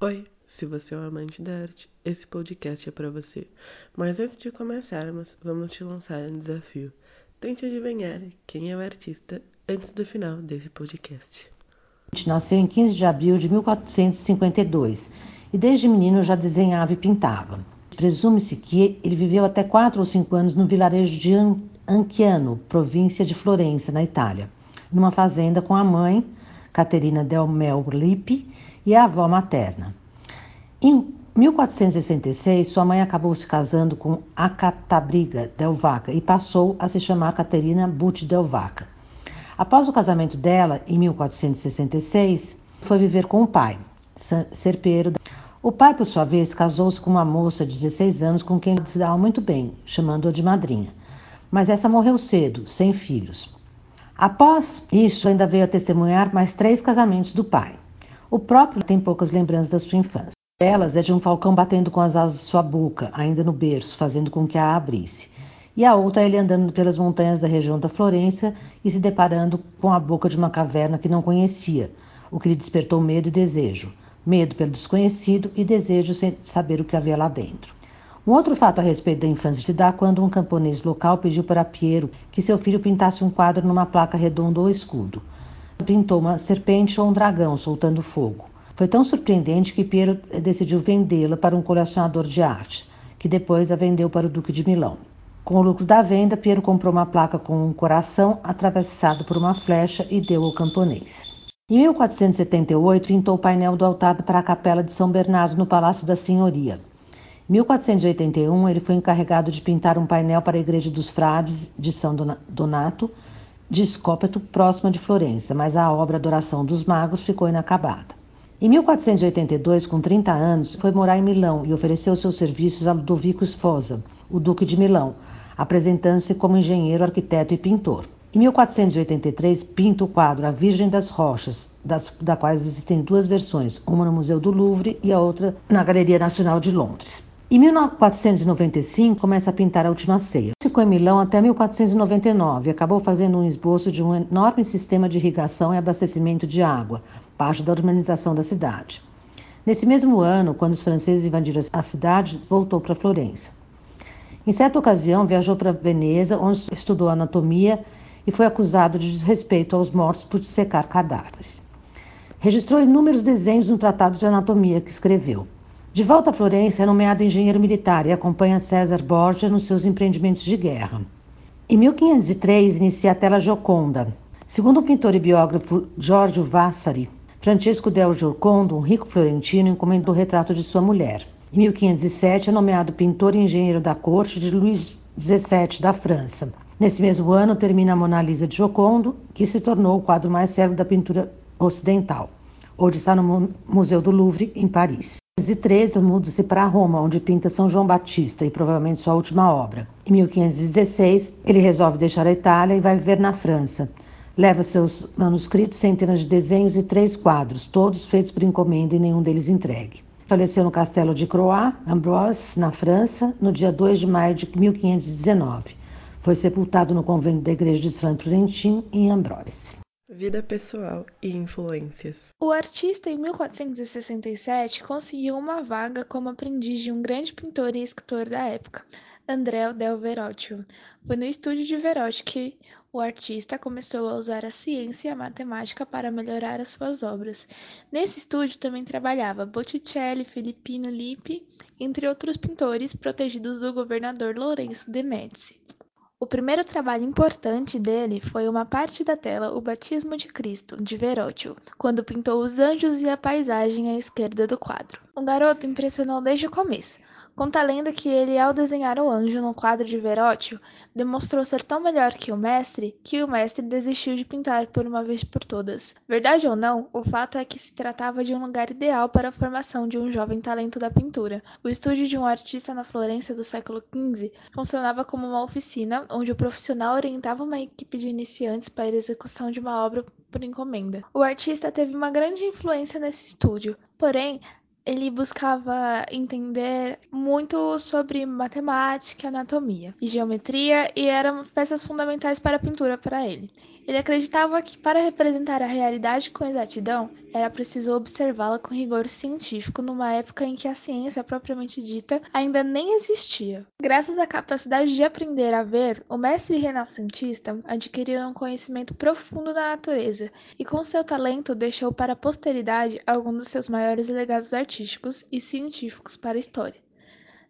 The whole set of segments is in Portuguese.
Oi, se você é um amante da arte, esse podcast é para você. Mas antes de começarmos, vamos te lançar um desafio. Tente adivinhar quem é o artista antes do final desse podcast. Nasceu em 15 de abril de 1452 e desde menino já desenhava e pintava. Presume-se que ele viveu até 4 ou 5 anos no vilarejo de Anchiano, província de Florença, na Itália, numa fazenda com a mãe, Caterina del Mel Lippi, e a avó materna. Em 1466, sua mãe acabou se casando com Acatabriga del Vaca e passou a se chamar Caterina Butti del Vaca. Após o casamento dela, em 1466, foi viver com o pai, Serpeiro. O pai, por sua vez, casou-se com uma moça de 16 anos com quem se dava muito bem, chamando-a de madrinha. Mas essa morreu cedo, sem filhos. Após isso, ainda veio a testemunhar mais três casamentos do pai. O próprio tem poucas lembranças da sua infância. Elas é de um falcão batendo com as asas de sua boca, ainda no berço, fazendo com que a abrisse. E a outra é ele andando pelas montanhas da região da Florença e se deparando com a boca de uma caverna que não conhecia, o que lhe despertou medo e desejo. Medo pelo desconhecido e desejo sem saber o que havia lá dentro. Um outro fato a respeito da infância se dá quando um camponês local pediu para Piero que seu filho pintasse um quadro numa placa redonda ou escudo pintou uma serpente ou um dragão soltando fogo. Foi tão surpreendente que Piero decidiu vendê-la para um colecionador de arte, que depois a vendeu para o Duque de Milão. Com o lucro da venda, Piero comprou uma placa com um coração atravessado por uma flecha e deu ao camponês. Em 1478, pintou o painel do altar para a Capela de São Bernardo no Palácio da Senhoria. Em 1481, ele foi encarregado de pintar um painel para a Igreja dos Frades de São Donato, de Scópeto, próxima de Florença, mas a obra Adoração dos Magos ficou inacabada. Em 1482, com 30 anos, foi morar em Milão e ofereceu seus serviços a Ludovico Sfosa, o Duque de Milão, apresentando-se como engenheiro, arquiteto e pintor. Em 1483, pinta o quadro A Virgem das Rochas, das, da qual existem duas versões, uma no Museu do Louvre e a outra na Galeria Nacional de Londres. Em 1495, começa a pintar a Última Ceia. Ficou em Milão até 1499 e acabou fazendo um esboço de um enorme sistema de irrigação e abastecimento de água, parte da urbanização da cidade. Nesse mesmo ano, quando os franceses invadiram a cidade, voltou para Florença. Em certa ocasião, viajou para Veneza, onde estudou anatomia e foi acusado de desrespeito aos mortos por secar cadáveres. Registrou inúmeros desenhos no Tratado de Anatomia que escreveu. De volta a Florença, é nomeado engenheiro militar e acompanha César Borgia nos seus empreendimentos de guerra. Em 1503, inicia a tela Gioconda. Segundo o pintor e biógrafo Giorgio Vasari, Francesco del Giocondo, um rico florentino, encomendou o retrato de sua mulher. Em 1507, é nomeado pintor e engenheiro da corte de Luís XVII da França. Nesse mesmo ano, termina a Mona Lisa de Giocondo, que se tornou o quadro mais célebre da pintura ocidental. Hoje está no Museu do Louvre, em Paris. 1513 muda-se para Roma, onde pinta São João Batista e provavelmente sua última obra. Em 1516, ele resolve deixar a Itália e vai viver na França. Leva seus manuscritos, centenas de desenhos e três quadros, todos feitos por encomenda e nenhum deles entregue. Faleceu no castelo de Croix, Ambrose, na França, no dia 2 de maio de 1519. Foi sepultado no convento da igreja de São Florentin, em Ambrose. Vida pessoal e influências. O artista, em 1467, conseguiu uma vaga como aprendiz de um grande pintor e escritor da época, Andrea del Verrocchio. Foi no estúdio de Verrocchio que o artista começou a usar a ciência e a matemática para melhorar as suas obras. Nesse estúdio também trabalhava Botticelli, Filippino Lippi, entre outros pintores protegidos do governador Lourenço de Médici. O primeiro trabalho importante dele foi uma parte da tela O Batismo de Cristo, de Verrocchio, quando pintou os anjos e a paisagem à esquerda do quadro. O garoto impressionou desde o começo. Conta a lenda que ele, ao desenhar o anjo no quadro de Verrocchio, demonstrou ser tão melhor que o mestre que o mestre desistiu de pintar por uma vez por todas. Verdade ou não, o fato é que se tratava de um lugar ideal para a formação de um jovem talento da pintura. O estúdio de um artista na Florença do século XV funcionava como uma oficina onde o profissional orientava uma equipe de iniciantes para a execução de uma obra por encomenda. O artista teve uma grande influência nesse estúdio, porém ele buscava entender muito sobre matemática, anatomia e geometria e eram peças fundamentais para a pintura para ele. Ele acreditava que para representar a realidade com exatidão era preciso observá-la com rigor científico numa época em que a ciência propriamente dita ainda nem existia. Graças à capacidade de aprender a ver, o mestre renascentista adquiriu um conhecimento profundo da natureza e com seu talento deixou para a posteridade alguns dos seus maiores legados artísticos e científicos para a história.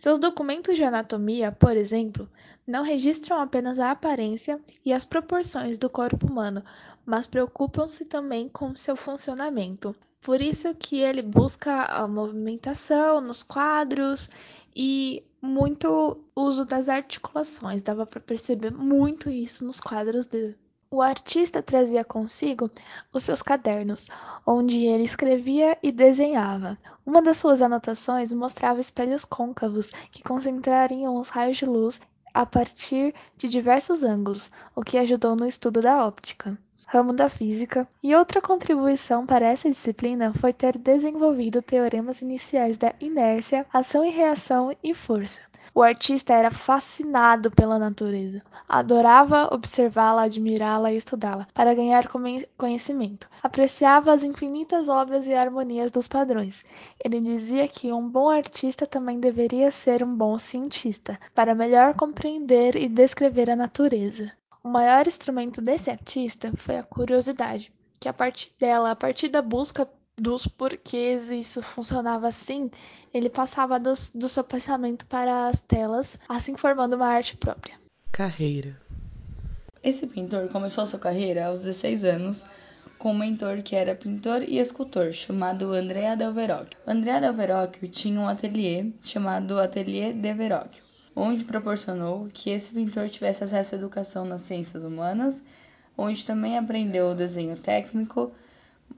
Seus documentos de anatomia, por exemplo, não registram apenas a aparência e as proporções do corpo humano, mas preocupam-se também com seu funcionamento. Por isso que ele busca a movimentação nos quadros e muito uso das articulações. Dava para perceber muito isso nos quadros dele. O artista trazia consigo os seus cadernos, onde ele escrevia e desenhava. Uma das suas anotações mostrava espelhos côncavos que concentrariam os raios de luz a partir de diversos ângulos, o que ajudou no estudo da óptica ramo da física, e outra contribuição para essa disciplina foi ter desenvolvido teoremas iniciais da inércia, ação e reação e força. O artista era fascinado pela natureza. Adorava observá-la, admirá-la e estudá-la para ganhar conhecimento. Apreciava as infinitas obras e harmonias dos padrões. Ele dizia que um bom artista também deveria ser um bom cientista, para melhor compreender e descrever a natureza. O maior instrumento desse artista foi a curiosidade, que a partir dela, a partir da busca dos porquês isso funcionava assim, ele passava dos, do seu pensamento para as telas, assim formando uma arte própria. Carreira. Esse pintor começou sua carreira aos 16 anos com um mentor que era pintor e escultor, chamado Andrea Del Verrocchio. Andrea Del Verrocchio tinha um ateliê chamado Atelier de Verrocchio, onde proporcionou que esse pintor tivesse acesso à educação nas ciências humanas, onde também aprendeu o desenho técnico,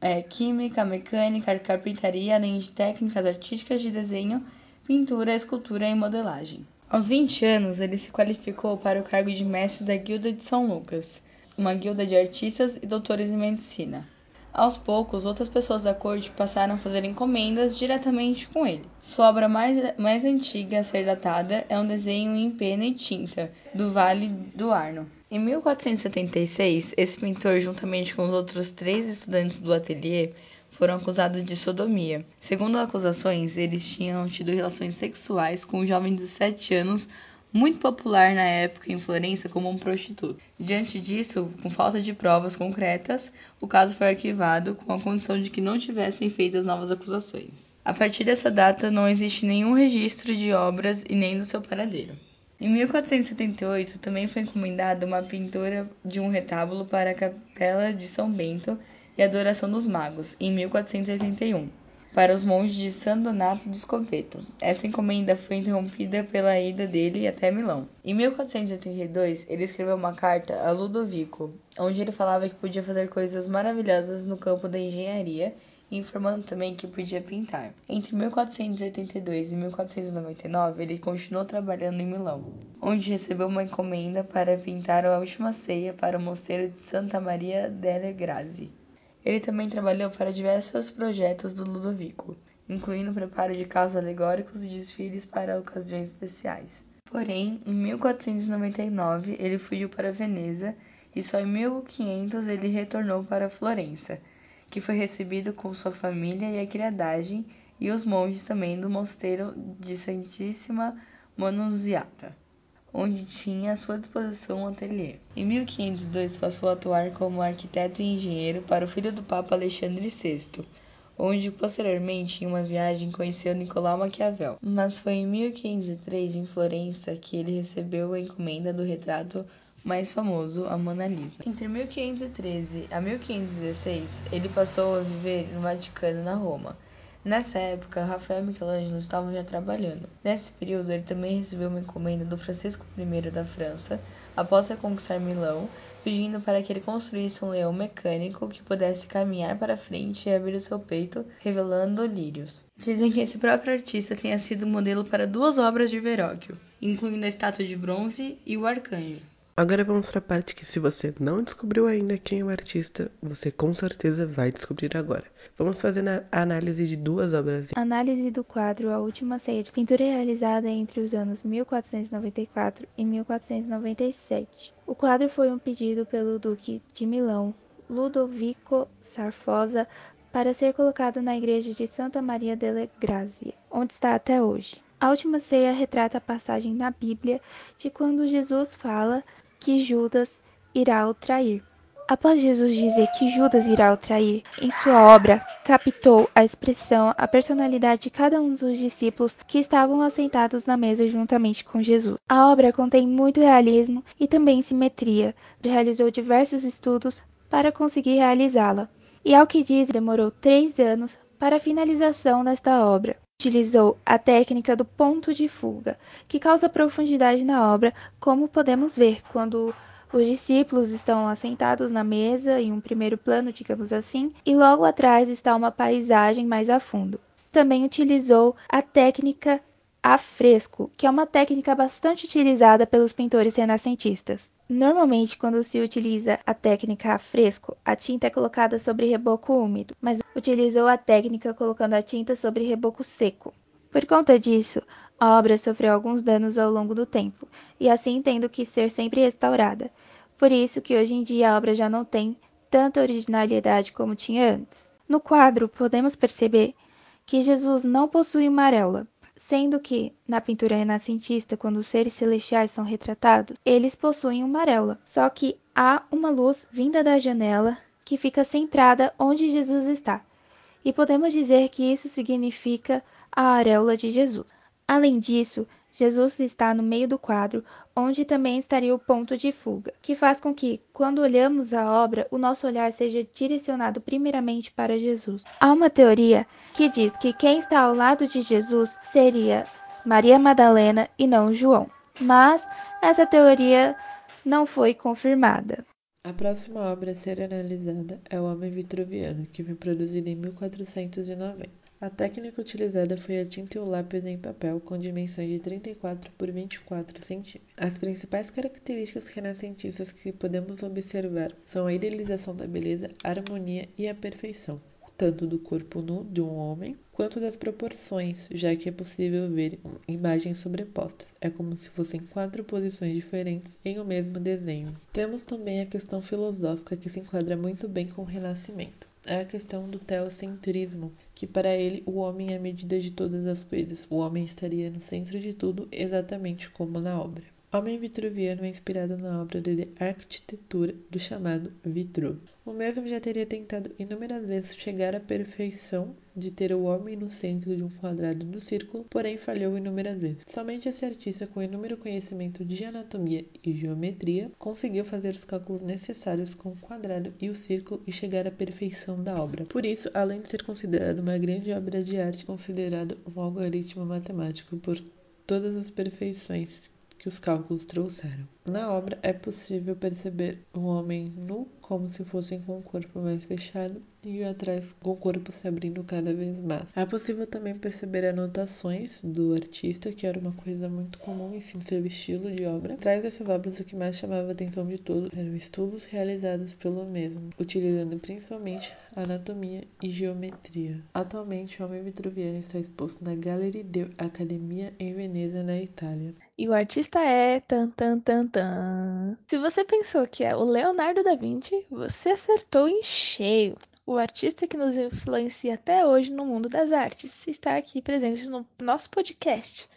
é, química, mecânica, carpintaria, além de técnicas artísticas de desenho, pintura, escultura e modelagem. Aos 20 anos, ele se qualificou para o cargo de mestre da Guilda de São Lucas, uma guilda de artistas e doutores em medicina. Aos poucos, outras pessoas da corte passaram a fazer encomendas diretamente com ele. Sua obra mais, mais antiga a ser datada é um desenho em pena e tinta do Vale do Arno. Em 1476, esse pintor, juntamente com os outros três estudantes do ateliê, foram acusados de sodomia. Segundo acusações, eles tinham tido relações sexuais com um jovem de 17 anos muito popular na época em Florença como um prostituto. Diante disso, com falta de provas concretas, o caso foi arquivado com a condição de que não tivessem feitas novas acusações. A partir dessa data, não existe nenhum registro de obras e nem do seu paradeiro. Em 1478, também foi encomendada uma pintura de um retábulo para a Capela de São Bento e Adoração dos Magos, em 1481 para os monges de San Donato do Scopeto. Essa encomenda foi interrompida pela ida dele até Milão. Em 1482, ele escreveu uma carta a Ludovico, onde ele falava que podia fazer coisas maravilhosas no campo da engenharia informando também que podia pintar. Entre 1482 e 1499, ele continuou trabalhando em Milão, onde recebeu uma encomenda para pintar a última ceia para o mosteiro de Santa Maria delle Grazie. Ele também trabalhou para diversos projetos do Ludovico, incluindo o preparo de carros alegóricos e desfiles para ocasiões especiais. Porém, em 1499 ele fugiu para Veneza e só em 1500 ele retornou para Florença, que foi recebido com sua família e a criadagem e os monges também do mosteiro de Santíssima Monunziata onde tinha à sua disposição um ateliê. Em 1502 passou a atuar como arquiteto e engenheiro para o filho do Papa Alexandre VI, onde posteriormente em uma viagem conheceu Nicolau Maquiavel. Mas foi em 1503 em Florença que ele recebeu a encomenda do retrato mais famoso, a Mona Lisa. Entre 1513 a 1516, ele passou a viver no Vaticano, na Roma. Nessa época, Rafael e Michelangelo estavam já trabalhando. Nesse período, ele também recebeu uma encomenda do Francisco I da França, após reconquistar Milão, pedindo para que ele construísse um leão mecânico que pudesse caminhar para frente e abrir o seu peito, revelando lírios. Dizem que esse próprio artista tenha sido modelo para duas obras de Verrocchio, incluindo a estátua de bronze e o arcanjo. Agora vamos para a parte que, se você não descobriu ainda quem é o artista, você com certeza vai descobrir agora. Vamos fazer a análise de duas obras. Análise do quadro A Última Ceia de pintura realizada entre os anos 1494 e 1497. O quadro foi um pedido pelo Duque de Milão, Ludovico Sarfosa, para ser colocado na igreja de Santa Maria delle Grazie, onde está até hoje. A última ceia retrata a passagem na Bíblia de quando Jesus fala que Judas irá o trair. Após Jesus dizer que Judas irá o trair, em sua obra captou a expressão, a personalidade de cada um dos discípulos que estavam assentados na mesa juntamente com Jesus. A obra contém muito realismo e também simetria. Realizou diversos estudos para conseguir realizá-la, e ao que diz, demorou três anos para a finalização desta obra. Utilizou a técnica do ponto de fuga, que causa profundidade na obra, como podemos ver quando os discípulos estão assentados na mesa, em um primeiro plano, digamos assim, e logo atrás está uma paisagem mais a fundo. Também utilizou a técnica a fresco, que é uma técnica bastante utilizada pelos pintores renascentistas. Normalmente, quando se utiliza a técnica a fresco, a tinta é colocada sobre reboco úmido, mas utilizou a técnica colocando a tinta sobre reboco seco. Por conta disso, a obra sofreu alguns danos ao longo do tempo, e assim tendo que ser sempre restaurada. Por isso que hoje em dia a obra já não tem tanta originalidade como tinha antes. No quadro, podemos perceber que Jesus não possui uma areola, sendo que, na pintura renascentista, quando os seres celestiais são retratados, eles possuem uma areola. Só que há uma luz vinda da janela que fica centrada onde Jesus está. E podemos dizer que isso significa a areola de Jesus. Além disso, Jesus está no meio do quadro, onde também estaria o ponto de fuga, que faz com que, quando olhamos a obra, o nosso olhar seja direcionado primeiramente para Jesus. Há uma teoria que diz que quem está ao lado de Jesus seria Maria Madalena e não João, mas essa teoria não foi confirmada. A próxima obra a ser analisada é O Homem Vitruviano, que foi produzido em 1490. A técnica utilizada foi a tinta e o lápis em papel com dimensões de 34 por 24 centímetros. As principais características renascentistas que podemos observar são a idealização da beleza, a harmonia e a perfeição, tanto do corpo nu de um homem quanto das proporções, já que é possível ver imagens sobrepostas. É como se fossem quatro posições diferentes em o um mesmo desenho. Temos também a questão filosófica que se enquadra muito bem com o Renascimento é a questão do teocentrismo, que para ele o homem é a medida de todas as coisas, o homem estaria no centro de tudo, exatamente como na obra. Homem Vitruviano é inspirado na obra de arquitetura do chamado Vitruve. O mesmo já teria tentado inúmeras vezes chegar à perfeição de ter o homem no centro de um quadrado do círculo, porém falhou inúmeras vezes. Somente esse artista, com inúmero conhecimento de anatomia e geometria, conseguiu fazer os cálculos necessários com o quadrado e o círculo e chegar à perfeição da obra. Por isso, além de ser considerado uma grande obra de arte, considerado um algoritmo matemático por todas as perfeições que os cálculos trouxeram. Na obra é possível perceber um homem nu como se fosse com o corpo mais fechado e atrás com o corpo se abrindo cada vez mais. É possível também perceber anotações do artista, que era uma coisa muito comum em seu estilo de obra. Atrás dessas obras, o que mais chamava a atenção de tudo eram estudos realizados pelo mesmo, utilizando principalmente anatomia e geometria. Atualmente, o Homem Vitruviano está exposto na Gallery de Academia em Veneza, na Itália. E o artista é tan tan tan tan. Se você pensou que é o Leonardo da Vinci, você acertou em cheio. O artista que nos influencia até hoje no mundo das artes está aqui presente no nosso podcast.